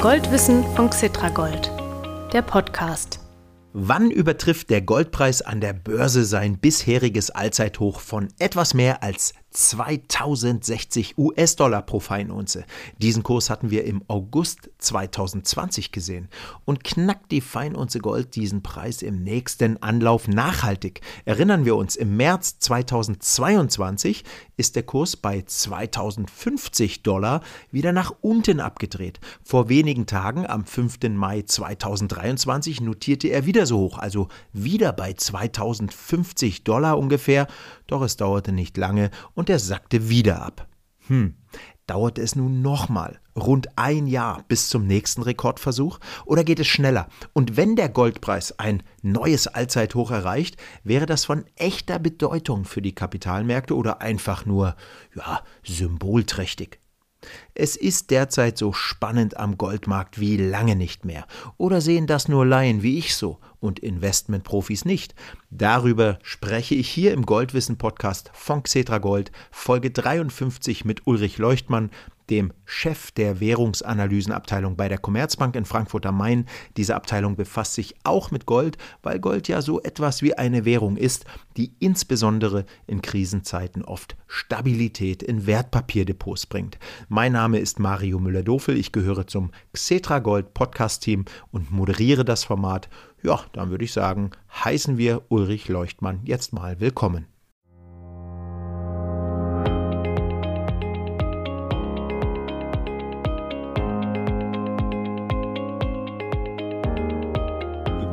Goldwissen von Xitragold, der Podcast. Wann übertrifft der Goldpreis an der Börse sein bisheriges Allzeithoch von etwas mehr als 2060 US-Dollar pro Feinunze. Diesen Kurs hatten wir im August 2020 gesehen. Und knackt die Feinunze Gold diesen Preis im nächsten Anlauf nachhaltig? Erinnern wir uns, im März 2022 ist der Kurs bei 2050 Dollar wieder nach unten abgedreht. Vor wenigen Tagen, am 5. Mai 2023, notierte er wieder so hoch, also wieder bei 2050 Dollar ungefähr. Doch es dauerte nicht lange und er sackte wieder ab. Hm, dauerte es nun nochmal rund ein Jahr bis zum nächsten Rekordversuch oder geht es schneller? Und wenn der Goldpreis ein neues Allzeithoch erreicht, wäre das von echter Bedeutung für die Kapitalmärkte oder einfach nur, ja, symbolträchtig? Es ist derzeit so spannend am Goldmarkt wie lange nicht mehr. Oder sehen das nur Laien wie ich so und Investmentprofis nicht? Darüber spreche ich hier im Goldwissen Podcast von Xetra Gold, Folge 53 mit Ulrich Leuchtmann, dem Chef der Währungsanalysenabteilung bei der Commerzbank in Frankfurt am Main. Diese Abteilung befasst sich auch mit Gold, weil Gold ja so etwas wie eine Währung ist, die insbesondere in Krisenzeiten oft Stabilität in Wertpapierdepots bringt. Mein Name ist Mario Müller-Dofel, ich gehöre zum Xetra Gold Podcast Team und moderiere das Format. Ja, dann würde ich sagen, heißen wir Ulrich Leuchtmann jetzt mal willkommen.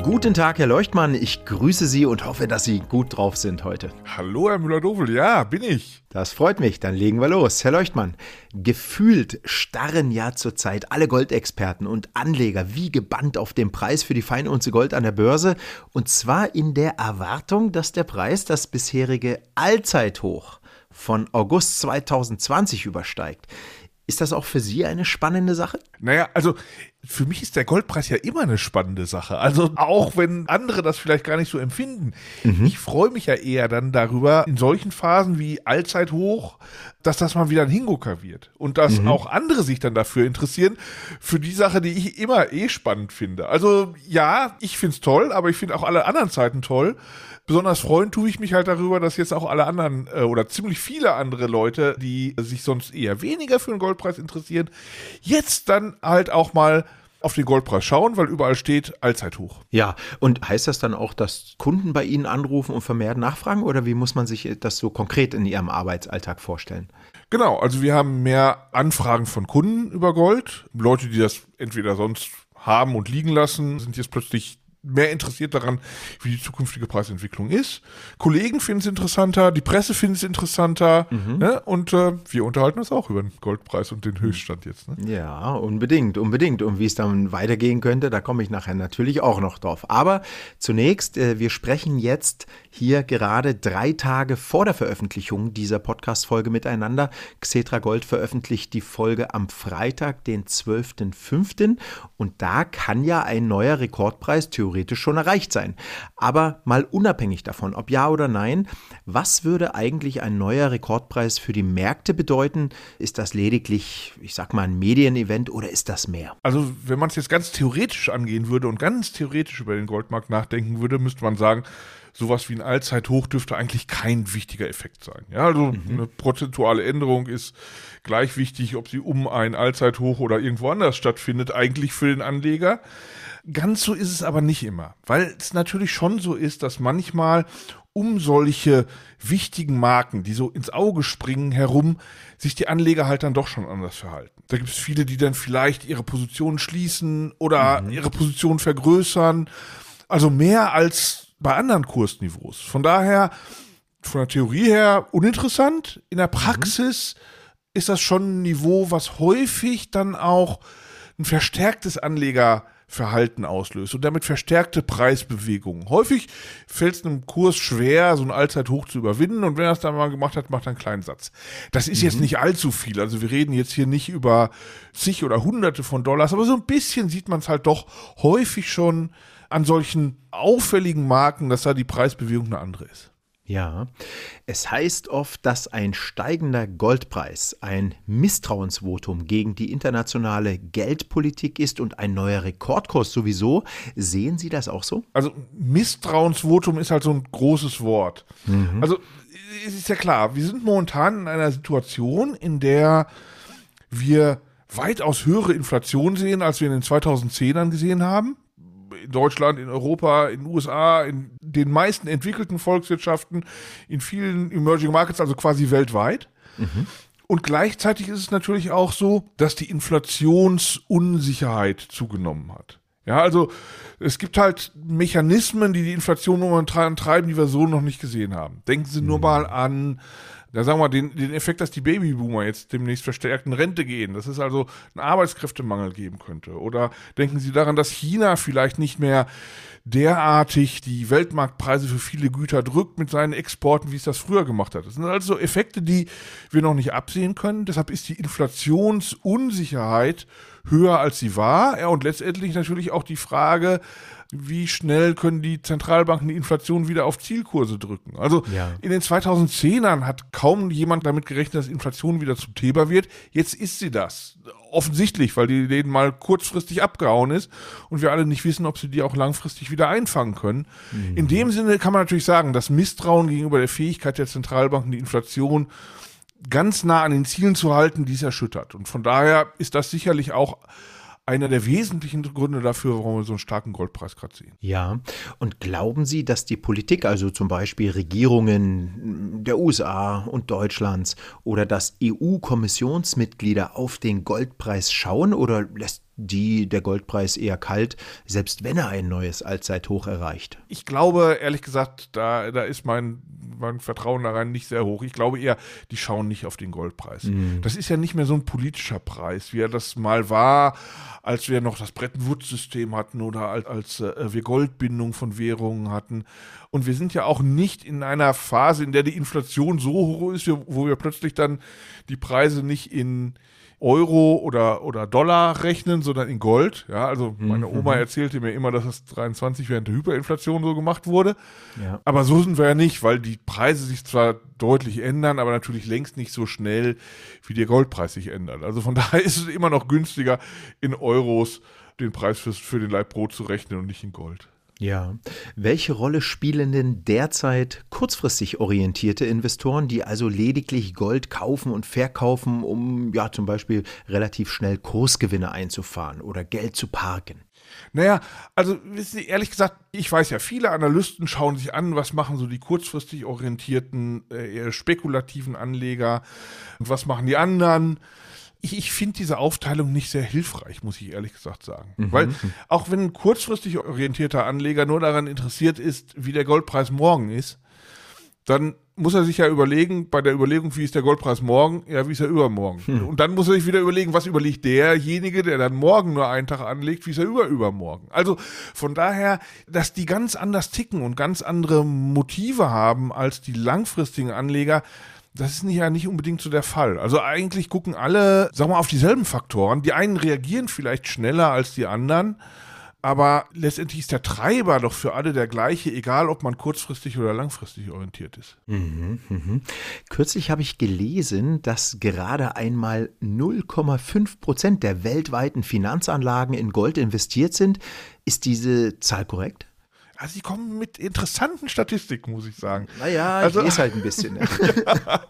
Guten Tag, Herr Leuchtmann. Ich grüße Sie und hoffe, dass Sie gut drauf sind heute. Hallo, Herr Müller-Dowel. Ja, bin ich. Das freut mich. Dann legen wir los. Herr Leuchtmann, gefühlt starren ja zurzeit alle Goldexperten und Anleger wie gebannt auf den Preis für die Feinunze Gold an der Börse. Und zwar in der Erwartung, dass der Preis das bisherige Allzeithoch von August 2020 übersteigt. Ist das auch für Sie eine spannende Sache? Naja, also für mich ist der Goldpreis ja immer eine spannende Sache. Also auch wenn andere das vielleicht gar nicht so empfinden. Mhm. Ich freue mich ja eher dann darüber, in solchen Phasen wie Allzeithoch, dass das mal wieder ein Hingucker wird. Und dass mhm. auch andere sich dann dafür interessieren, für die Sache, die ich immer eh spannend finde. Also ja, ich finde es toll, aber ich finde auch alle anderen Zeiten toll. Besonders freuen tue ich mich halt darüber, dass jetzt auch alle anderen äh, oder ziemlich viele andere Leute, die sich sonst eher weniger für den Goldpreis interessieren, jetzt dann halt auch mal auf den Goldpreis schauen, weil überall steht Allzeithoch. Ja, und heißt das dann auch, dass Kunden bei Ihnen anrufen und vermehrt nachfragen oder wie muss man sich das so konkret in Ihrem Arbeitsalltag vorstellen? Genau, also wir haben mehr Anfragen von Kunden über Gold. Leute, die das entweder sonst haben und liegen lassen, sind jetzt plötzlich mehr interessiert daran, wie die zukünftige Preisentwicklung ist. Kollegen finden es interessanter, die Presse findet es interessanter mhm. ne? und äh, wir unterhalten uns auch über den Goldpreis und den Höchststand jetzt. Ne? Ja, unbedingt, unbedingt. Und wie es dann weitergehen könnte, da komme ich nachher natürlich auch noch drauf. Aber zunächst, äh, wir sprechen jetzt hier gerade drei Tage vor der Veröffentlichung dieser Podcast-Folge miteinander. Xetra Gold veröffentlicht die Folge am Freitag, den 12.05. Und da kann ja ein neuer Rekordpreis theoretisch theoretisch schon erreicht sein. Aber mal unabhängig davon, ob ja oder nein, was würde eigentlich ein neuer Rekordpreis für die Märkte bedeuten? Ist das lediglich, ich sag mal, ein Medienevent oder ist das mehr? Also, wenn man es jetzt ganz theoretisch angehen würde und ganz theoretisch über den Goldmarkt nachdenken würde, müsste man sagen, sowas wie ein Allzeithoch dürfte eigentlich kein wichtiger Effekt sein. Ja, also mhm. eine prozentuale Änderung ist gleich wichtig, ob sie um ein Allzeithoch oder irgendwo anders stattfindet, eigentlich für den Anleger. Ganz so ist es aber nicht immer, weil es natürlich schon so ist, dass manchmal um solche wichtigen Marken, die so ins Auge springen, herum, sich die Anleger halt dann doch schon anders verhalten. Da gibt es viele, die dann vielleicht ihre Position schließen oder mhm. ihre Position vergrößern. Also mehr als bei anderen Kursniveaus. Von daher, von der Theorie her uninteressant. In der. Praxis mhm. ist das schon ein Niveau, was häufig dann auch ein verstärktes Anleger Verhalten auslöst und damit verstärkte Preisbewegungen. Häufig fällt es einem Kurs schwer, so ein Allzeithoch zu überwinden und wenn er es dann mal gemacht hat, macht er einen kleinen Satz. Das ist mhm. jetzt nicht allzu viel, also wir reden jetzt hier nicht über zig oder hunderte von Dollars, aber so ein bisschen sieht man es halt doch häufig schon an solchen auffälligen Marken, dass da die Preisbewegung eine andere ist. Ja, es heißt oft, dass ein steigender Goldpreis ein Misstrauensvotum gegen die internationale Geldpolitik ist und ein neuer Rekordkurs sowieso. Sehen Sie das auch so? Also Misstrauensvotum ist halt so ein großes Wort. Mhm. Also es ist ja klar, wir sind momentan in einer Situation, in der wir weitaus höhere Inflation sehen, als wir in den 2010ern gesehen haben in Deutschland, in Europa, in den USA, in den meisten entwickelten Volkswirtschaften, in vielen Emerging Markets, also quasi weltweit. Mhm. Und gleichzeitig ist es natürlich auch so, dass die Inflationsunsicherheit zugenommen hat. Ja, also es gibt halt Mechanismen, die die Inflation momentan treiben, die wir so noch nicht gesehen haben. Denken Sie nur mhm. mal an da sagen wir den, den Effekt, dass die Babyboomer jetzt demnächst verstärkt in Rente gehen, dass es also einen Arbeitskräftemangel geben könnte. Oder denken Sie daran, dass China vielleicht nicht mehr derartig die Weltmarktpreise für viele Güter drückt mit seinen Exporten, wie es das früher gemacht hat. Das sind also Effekte, die wir noch nicht absehen können. Deshalb ist die Inflationsunsicherheit höher als sie war. Ja, und letztendlich natürlich auch die Frage, wie schnell können die Zentralbanken die Inflation wieder auf Zielkurse drücken. Also ja. in den 2010ern hat kaum jemand damit gerechnet, dass Inflation wieder zum Thema wird. Jetzt ist sie das. Offensichtlich, weil die denen mal kurzfristig abgehauen ist und wir alle nicht wissen, ob sie die auch langfristig wieder einfangen können. Mhm. In dem Sinne kann man natürlich sagen, dass Misstrauen gegenüber der Fähigkeit der Zentralbanken, die Inflation ganz nah an den Zielen zu halten, dies erschüttert. Und von daher ist das sicherlich auch einer der wesentlichen Gründe dafür, warum wir so einen starken Goldpreis gerade sehen. Ja, und glauben Sie, dass die Politik, also zum Beispiel Regierungen der USA und Deutschlands oder dass EU-Kommissionsmitglieder auf den Goldpreis schauen oder lässt die der Goldpreis eher kalt, selbst wenn er ein neues Allzeithoch erreicht? Ich glaube, ehrlich gesagt, da, da ist mein, mein Vertrauen daran nicht sehr hoch. Ich glaube eher, die schauen nicht auf den Goldpreis. Mhm. Das ist ja nicht mehr so ein politischer Preis, wie er das mal war, als wir noch das Bretton Woods-System hatten oder als, als äh, wir Goldbindung von Währungen hatten. Und wir sind ja auch nicht in einer Phase, in der die Inflation so hoch ist, wo wir plötzlich dann die Preise nicht in Euro oder, oder Dollar rechnen, sondern in Gold. Ja, also meine Oma mhm. erzählte mir immer, dass das 23 während der Hyperinflation so gemacht wurde. Ja. Aber so sind wir ja nicht, weil die Preise sich zwar deutlich ändern, aber natürlich längst nicht so schnell, wie der Goldpreis sich ändert. Also von daher ist es immer noch günstiger, in Euros den Preis für, für den Leibbrot zu rechnen und nicht in Gold. Ja. Welche Rolle spielen denn derzeit kurzfristig orientierte Investoren, die also lediglich Gold kaufen und verkaufen, um ja zum Beispiel relativ schnell Kursgewinne einzufahren oder Geld zu parken? Naja, also wissen Sie, ehrlich gesagt, ich weiß ja, viele Analysten schauen sich an, was machen so die kurzfristig orientierten, äh, spekulativen Anleger und was machen die anderen ich, ich finde diese Aufteilung nicht sehr hilfreich, muss ich ehrlich gesagt sagen. Mhm. Weil auch wenn ein kurzfristig orientierter Anleger nur daran interessiert ist, wie der Goldpreis morgen ist, dann muss er sich ja überlegen, bei der Überlegung, wie ist der Goldpreis morgen, ja, wie ist er übermorgen. Hm. Und dann muss er sich wieder überlegen, was überlegt derjenige, der dann morgen nur einen Tag anlegt, wie ist er über übermorgen. Also von daher, dass die ganz anders ticken und ganz andere Motive haben als die langfristigen Anleger, das ist ja nicht unbedingt so der Fall. Also eigentlich gucken alle, wir mal, auf dieselben Faktoren. Die einen reagieren vielleicht schneller als die anderen, aber letztendlich ist der Treiber doch für alle der gleiche, egal ob man kurzfristig oder langfristig orientiert ist. Mhm, mh. Kürzlich habe ich gelesen, dass gerade einmal 0,5 Prozent der weltweiten Finanzanlagen in Gold investiert sind. Ist diese Zahl korrekt? Also sie kommen mit interessanten Statistiken, muss ich sagen. Naja, also, ich lese halt ein bisschen. ja.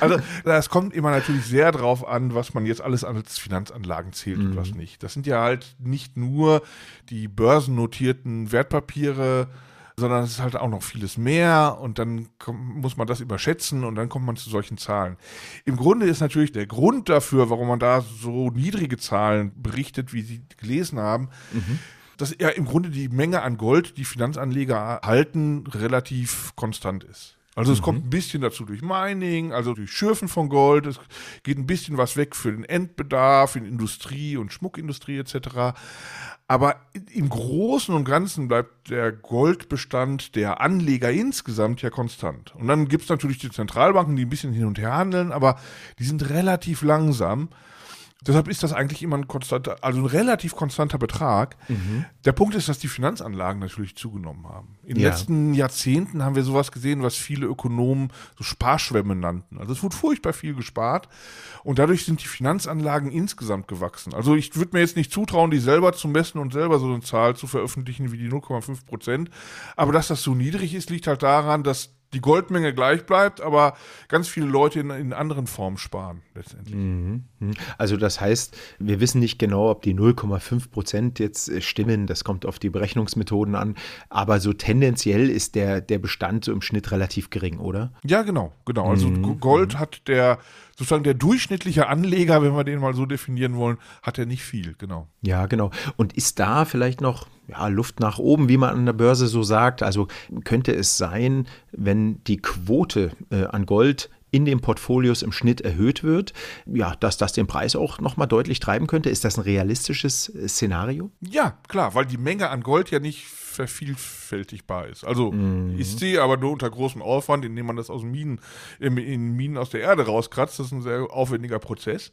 Also das kommt immer natürlich sehr drauf an, was man jetzt alles als Finanzanlagen zählt mhm. und was nicht. Das sind ja halt nicht nur die börsennotierten Wertpapiere, sondern es ist halt auch noch vieles mehr und dann muss man das überschätzen und dann kommt man zu solchen Zahlen. Im Grunde ist natürlich der Grund dafür, warum man da so niedrige Zahlen berichtet, wie Sie gelesen haben, mhm dass ja im Grunde die Menge an Gold, die Finanzanleger halten, relativ konstant ist. Also es mhm. kommt ein bisschen dazu durch Mining, also durch Schürfen von Gold. Es geht ein bisschen was weg für den Endbedarf in Industrie und Schmuckindustrie etc. Aber im Großen und Ganzen bleibt der Goldbestand der Anleger insgesamt ja konstant. Und dann gibt es natürlich die Zentralbanken, die ein bisschen hin und her handeln, aber die sind relativ langsam. Deshalb ist das eigentlich immer ein konstanter, also ein relativ konstanter Betrag. Mhm. Der Punkt ist, dass die Finanzanlagen natürlich zugenommen haben. In den ja. letzten Jahrzehnten haben wir sowas gesehen, was viele Ökonomen so Sparschwämme nannten. Also es wurde furchtbar viel gespart und dadurch sind die Finanzanlagen insgesamt gewachsen. Also ich würde mir jetzt nicht zutrauen, die selber zu messen und selber so eine Zahl zu veröffentlichen wie die 0,5 Prozent. Aber dass das so niedrig ist, liegt halt daran, dass die Goldmenge gleich bleibt, aber ganz viele Leute in, in anderen Formen sparen letztendlich. Mhm. mhm. Also das heißt, wir wissen nicht genau, ob die 0,5 Prozent jetzt äh, stimmen. Das kommt auf die Berechnungsmethoden an. Aber so tendenziell ist der, der Bestand so im Schnitt relativ gering, oder? Ja, genau, genau. Also mhm. Gold hat der sozusagen der durchschnittliche Anleger, wenn wir den mal so definieren wollen, hat er nicht viel, genau. Ja, genau. Und ist da vielleicht noch ja, Luft nach oben, wie man an der Börse so sagt? Also könnte es sein, wenn die Quote äh, an Gold in den Portfolios im Schnitt erhöht wird, ja, dass das den Preis auch nochmal deutlich treiben könnte? Ist das ein realistisches äh, Szenario? Ja, klar, weil die Menge an Gold ja nicht vervielfältigbar ist. Also mhm. ist sie, aber nur unter großem Aufwand, indem man das aus Minen, in Minen aus der Erde rauskratzt. Das ist ein sehr aufwendiger Prozess.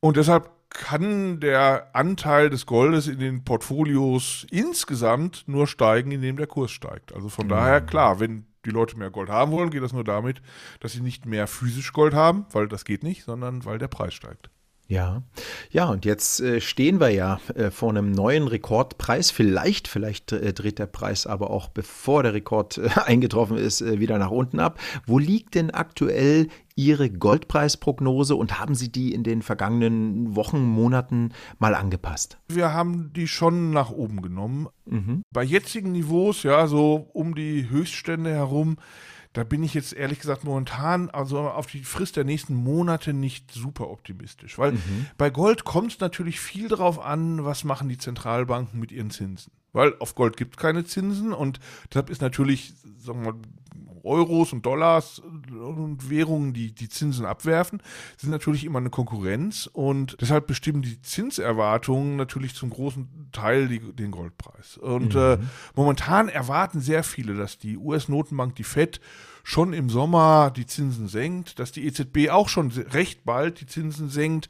Und deshalb kann der Anteil des Goldes in den Portfolios insgesamt nur steigen, indem der Kurs steigt. Also von mhm. daher, klar, wenn die Leute mehr Gold haben wollen, geht das nur damit, dass sie nicht mehr physisch Gold haben, weil das geht nicht, sondern weil der Preis steigt. Ja, ja, und jetzt äh, stehen wir ja äh, vor einem neuen Rekordpreis. Vielleicht, vielleicht äh, dreht der Preis aber auch, bevor der Rekord eingetroffen ist, wieder nach unten ab. Wo liegt denn aktuell Ihre Goldpreisprognose und haben Sie die in den vergangenen Wochen, Monaten mal angepasst? Wir haben die schon nach oben genommen. Mhm. Bei jetzigen Niveaus, ja, so um die Höchststände herum, da bin ich jetzt ehrlich gesagt momentan, also auf die Frist der nächsten Monate nicht super optimistisch. Weil mhm. bei Gold kommt es natürlich viel darauf an, was machen die Zentralbanken mit ihren Zinsen. Weil auf Gold gibt es keine Zinsen und deshalb ist natürlich, sagen wir mal, Euros und Dollars und Währungen, die die Zinsen abwerfen, sind natürlich immer eine Konkurrenz und deshalb bestimmen die Zinserwartungen natürlich zum großen Teil die, den Goldpreis. Und mhm. äh, momentan erwarten sehr viele, dass die US-Notenbank, die FED, schon im Sommer die Zinsen senkt, dass die EZB auch schon recht bald die Zinsen senkt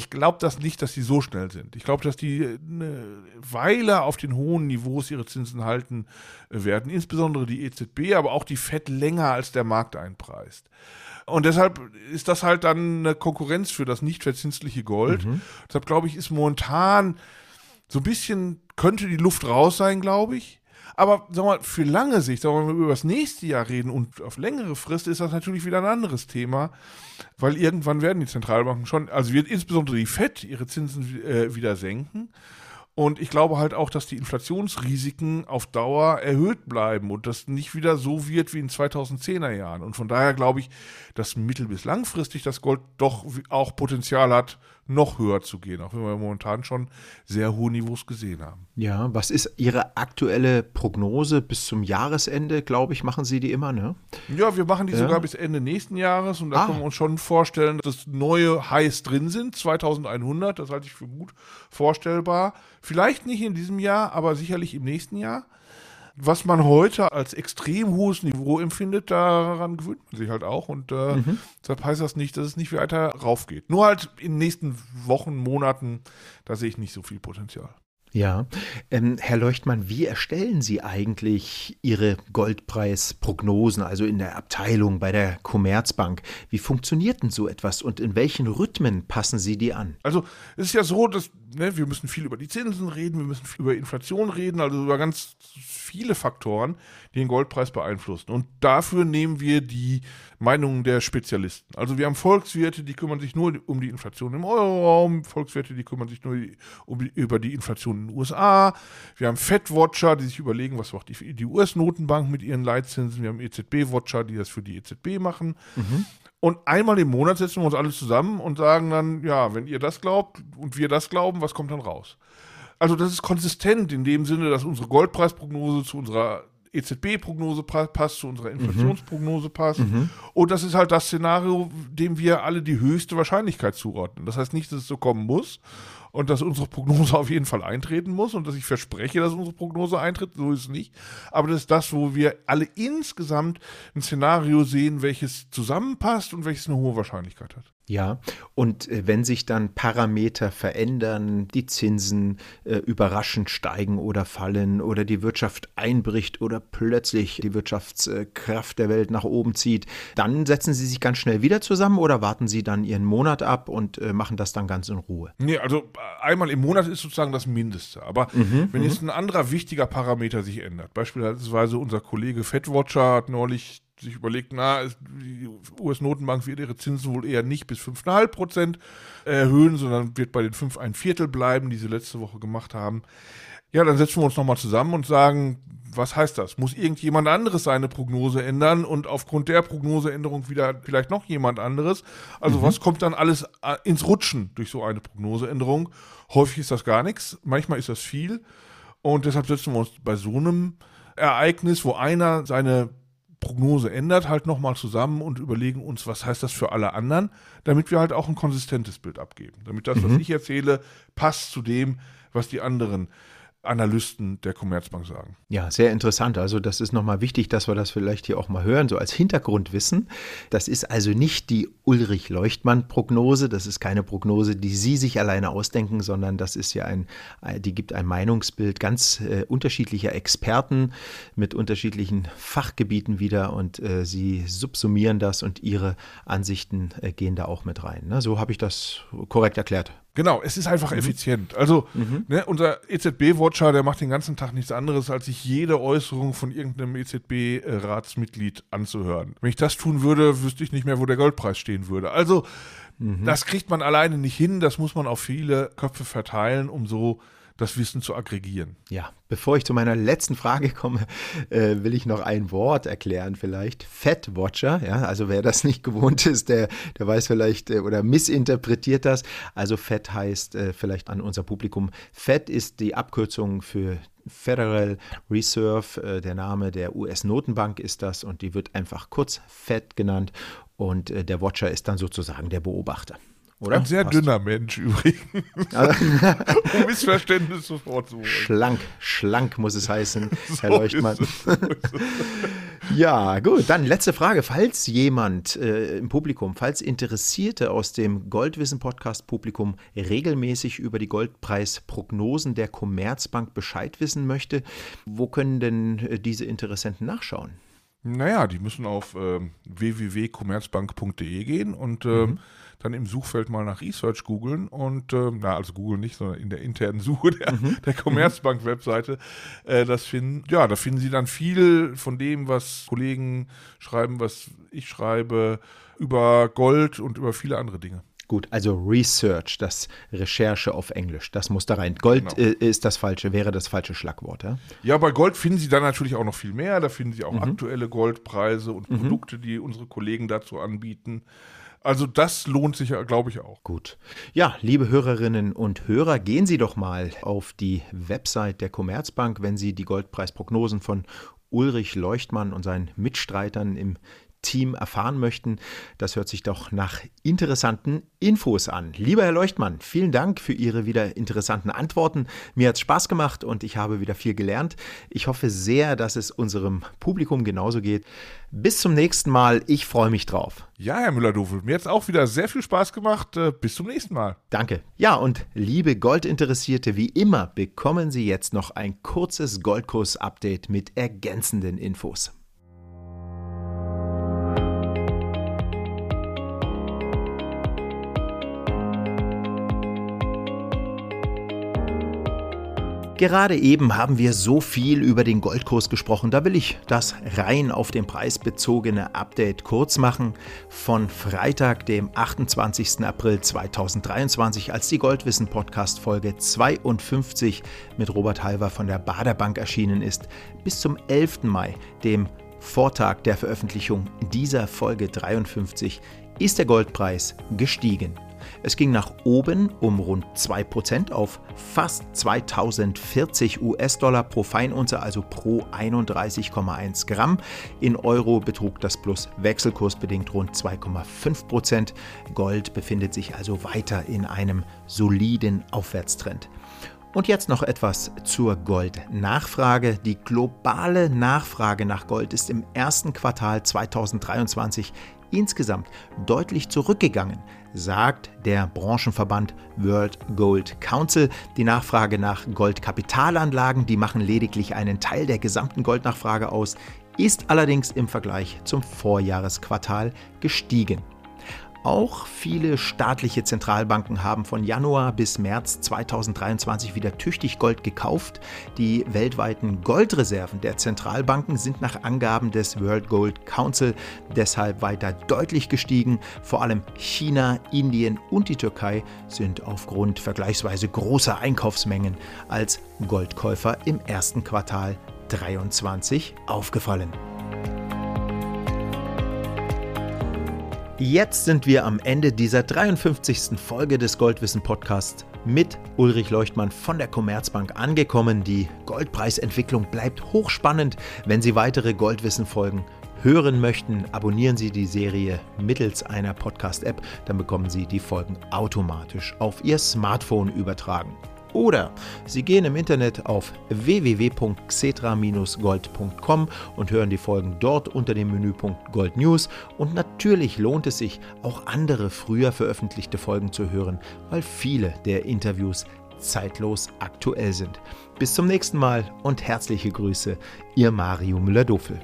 ich glaube das nicht, dass die so schnell sind. Ich glaube, dass die eine Weile auf den hohen Niveaus ihre Zinsen halten äh, werden, insbesondere die EZB, aber auch die FED länger als der Markt einpreist. Und deshalb ist das halt dann eine Konkurrenz für das nicht verzinsliche Gold. Mhm. Deshalb glaube ich, ist momentan so ein bisschen, könnte die Luft raus sein, glaube ich. Aber sag mal, für lange Sicht, wenn wir über das nächste Jahr reden und auf längere Frist, ist das natürlich wieder ein anderes Thema, weil irgendwann werden die Zentralbanken schon, also wird insbesondere die FED ihre Zinsen äh, wieder senken. Und ich glaube halt auch, dass die Inflationsrisiken auf Dauer erhöht bleiben und das nicht wieder so wird wie in 2010er Jahren. Und von daher glaube ich, dass mittel- bis langfristig das Gold doch auch Potenzial hat, noch höher zu gehen, auch wenn wir momentan schon sehr hohe Niveaus gesehen haben. Ja, was ist Ihre aktuelle Prognose bis zum Jahresende? Glaube ich, machen Sie die immer, ne? Ja, wir machen die ja. sogar bis Ende nächsten Jahres und da ah. können wir uns schon vorstellen, dass neue Highs drin sind, 2100, das halte ich für gut vorstellbar. Vielleicht nicht in diesem Jahr, aber sicherlich im nächsten Jahr was man heute als extrem hohes Niveau empfindet, daran gewöhnt man sich halt auch. Und äh, mhm. deshalb heißt das nicht, dass es nicht weiter raufgeht. Nur halt in den nächsten Wochen, Monaten, da sehe ich nicht so viel Potenzial. Ja, ähm, Herr Leuchtmann, wie erstellen Sie eigentlich Ihre Goldpreisprognosen, also in der Abteilung bei der Commerzbank? Wie funktioniert denn so etwas und in welchen Rhythmen passen Sie die an? Also es ist ja so, dass ne, wir müssen viel über die Zinsen reden, wir müssen viel über Inflation reden, also über ganz viele Faktoren, die den Goldpreis beeinflussen. Und dafür nehmen wir die Meinungen der Spezialisten. Also wir haben Volkswirte, die kümmern sich nur um die Inflation im Euroraum, Volkswirte, die kümmern sich nur um über die Inflation in den USA. Wir haben Fed-Watcher, die sich überlegen, was macht die, die US-Notenbank mit ihren Leitzinsen. Wir haben EZB-Watcher, die das für die EZB machen. Mhm. Und einmal im Monat setzen wir uns alle zusammen und sagen dann, ja, wenn ihr das glaubt und wir das glauben, was kommt dann raus? Also das ist konsistent in dem Sinne, dass unsere Goldpreisprognose zu unserer EZB-Prognose passt, zu unserer. Inflationsprognose mhm. passt. Mhm. Und das ist halt das Szenario, dem wir alle die höchste Wahrscheinlichkeit zuordnen. Das heißt nicht, dass es so kommen muss. Und dass unsere Prognose auf jeden Fall eintreten muss und dass ich verspreche, dass unsere Prognose eintritt. So ist es nicht. Aber das ist das, wo wir alle insgesamt ein Szenario sehen, welches zusammenpasst und welches eine hohe Wahrscheinlichkeit hat. Ja, und äh, wenn sich dann Parameter verändern, die Zinsen äh, überraschend steigen oder fallen oder die Wirtschaft einbricht oder plötzlich die Wirtschaftskraft der Welt nach oben zieht, dann setzen Sie sich ganz schnell wieder zusammen oder warten Sie dann Ihren Monat ab und äh, machen das dann ganz in Ruhe? Nee, also einmal im Monat ist sozusagen das Mindeste. Aber mhm, wenn jetzt mhm. ein anderer wichtiger Parameter sich ändert, beispielsweise unser Kollege Fedwatcher hat neulich sich überlegt, na, die US-Notenbank wird ihre Zinsen wohl eher nicht bis 5,5 Prozent erhöhen, sondern wird bei den 5 ein Viertel bleiben, die sie letzte Woche gemacht haben. Ja, dann setzen wir uns nochmal zusammen und sagen, was heißt das? Muss irgendjemand anderes seine Prognose ändern und aufgrund der Prognoseänderung wieder vielleicht noch jemand anderes? Also mhm. was kommt dann alles äh, ins Rutschen durch so eine Prognoseänderung? Häufig ist das gar nichts, manchmal ist das viel und deshalb setzen wir uns bei so einem Ereignis, wo einer seine Prognose ändert, halt nochmal zusammen und überlegen uns, was heißt das für alle anderen, damit wir halt auch ein konsistentes Bild abgeben. Damit das, mhm. was ich erzähle, passt zu dem, was die anderen Analysten der Commerzbank sagen. Ja, sehr interessant. Also das ist nochmal wichtig, dass wir das vielleicht hier auch mal hören, so als Hintergrundwissen. Das ist also nicht die Ulrich-Leuchtmann-Prognose. Das ist keine Prognose, die Sie sich alleine ausdenken, sondern das ist ja ein, die gibt ein Meinungsbild ganz äh, unterschiedlicher Experten mit unterschiedlichen Fachgebieten wieder und äh, Sie subsumieren das und Ihre Ansichten äh, gehen da auch mit rein. Ne? So habe ich das korrekt erklärt. Genau, es ist einfach mhm. effizient. Also mhm. ne, unser EZB-Watcher, der macht den ganzen Tag nichts anderes, als sich jede Äußerung von irgendeinem EZB-Ratsmitglied anzuhören. Wenn ich das tun würde, wüsste ich nicht mehr, wo der Goldpreis stehen würde. Also mhm. das kriegt man alleine nicht hin, das muss man auf viele Köpfe verteilen, um so das Wissen zu aggregieren. Ja, bevor ich zu meiner letzten Frage komme, äh, will ich noch ein Wort erklären vielleicht. Fat Watcher, ja, also wer das nicht gewohnt ist, der, der weiß vielleicht äh, oder missinterpretiert das. Also Fed heißt äh, vielleicht an unser Publikum, Fed ist die Abkürzung für Federal Reserve, äh, der Name der US-Notenbank ist das und die wird einfach kurz Fed genannt und äh, der Watcher ist dann sozusagen der Beobachter. Oder? Ein sehr Passt. dünner Mensch übrigens. um Missverständnisse vorzuholen. Schlank, schlank muss es heißen, so Herr Leuchtmann. So ja, gut. Dann letzte Frage. Falls jemand äh, im Publikum, falls Interessierte aus dem Goldwissen-Podcast-Publikum regelmäßig über die Goldpreisprognosen der Commerzbank Bescheid wissen möchte, wo können denn äh, diese Interessenten nachschauen? Naja, die müssen auf äh, www.commerzbank.de gehen und äh, mhm dann im Suchfeld mal nach Research googeln und, äh, na, also Google nicht, sondern in der internen Suche der, mhm. der Commerzbank-Webseite äh, das finden. Ja, da finden Sie dann viel von dem, was Kollegen schreiben, was ich schreibe, über Gold und über viele andere Dinge. Gut, also Research, das Recherche auf Englisch, das muss da rein. Gold genau. Äh, ist das falsche, wäre das falsche Schlagwort, ja? Ja, bei Gold finden Sie dann natürlich auch noch viel mehr. Da finden Sie auch mhm. aktuelle Goldpreise und mhm. Produkte, die unsere Kollegen dazu anbieten. Also das lohnt sich, glaube ich, auch. Gut. Ja, liebe Hörerinnen und Hörer, gehen Sie doch mal auf die Website der Commerzbank, wenn Sie die Goldpreisprognosen von Ulrich Leuchtmann und seinen Mitstreitern im Team erfahren möchten. Das hört sich doch nach interessanten Infos an. Lieber Herr Leuchtmann, vielen Dank für Ihre wieder interessanten Antworten. Mir hat es Spaß gemacht und ich habe wieder viel gelernt. Ich hoffe sehr, dass es unserem Publikum genauso geht. Bis zum nächsten Mal. Ich freue mich drauf. Ja, Herr Müller-Dofel, mir hat es auch wieder sehr viel Spaß gemacht. Äh, bis zum nächsten Mal. Danke. Ja, und liebe Goldinteressierte, wie immer bekommen Sie jetzt noch ein kurzes Goldkurs-Update mit ergänzenden Infos. Gerade eben haben wir so viel über den Goldkurs gesprochen, da will ich das rein auf den Preis bezogene Update kurz machen. Von Freitag, dem 28. April 2023, als die Goldwissen Podcast Folge 52 mit Robert Halver von der Baderbank erschienen ist, bis zum 11. Mai, dem Vortag der Veröffentlichung dieser Folge 53, ist der Goldpreis gestiegen. Es ging nach oben um rund 2% auf fast 2040 US-Dollar pro Feinunze, also pro 31,1 Gramm. In Euro betrug das Plus wechselkursbedingt rund 2,5%. Gold befindet sich also weiter in einem soliden Aufwärtstrend. Und jetzt noch etwas zur Goldnachfrage. Die globale Nachfrage nach Gold ist im ersten Quartal 2023 insgesamt deutlich zurückgegangen, sagt der Branchenverband World Gold Council. Die Nachfrage nach Goldkapitalanlagen, die machen lediglich einen Teil der gesamten Goldnachfrage aus, ist allerdings im Vergleich zum Vorjahresquartal gestiegen. Auch viele staatliche Zentralbanken haben von Januar bis März 2023 wieder tüchtig Gold gekauft. Die weltweiten Goldreserven der Zentralbanken sind nach Angaben des World Gold Council deshalb weiter deutlich gestiegen. Vor allem China, Indien und die Türkei sind aufgrund vergleichsweise großer Einkaufsmengen als Goldkäufer im ersten Quartal 2023 aufgefallen. Jetzt sind wir am Ende dieser 53. Folge des Goldwissen Podcasts mit Ulrich Leuchtmann von der Commerzbank angekommen. Die Goldpreisentwicklung bleibt hochspannend. Wenn Sie weitere Goldwissen-Folgen hören möchten, abonnieren Sie die Serie mittels einer Podcast-App. Dann bekommen Sie die Folgen automatisch auf Ihr Smartphone übertragen. Oder Sie gehen im Internet auf www.xetra-gold.com und hören die Folgen dort unter dem Menüpunkt Gold News. Und natürlich lohnt es sich, auch andere früher veröffentlichte Folgen zu hören, weil viele der Interviews zeitlos aktuell sind. Bis zum nächsten Mal und herzliche Grüße, Ihr Mario Müller-Dofel.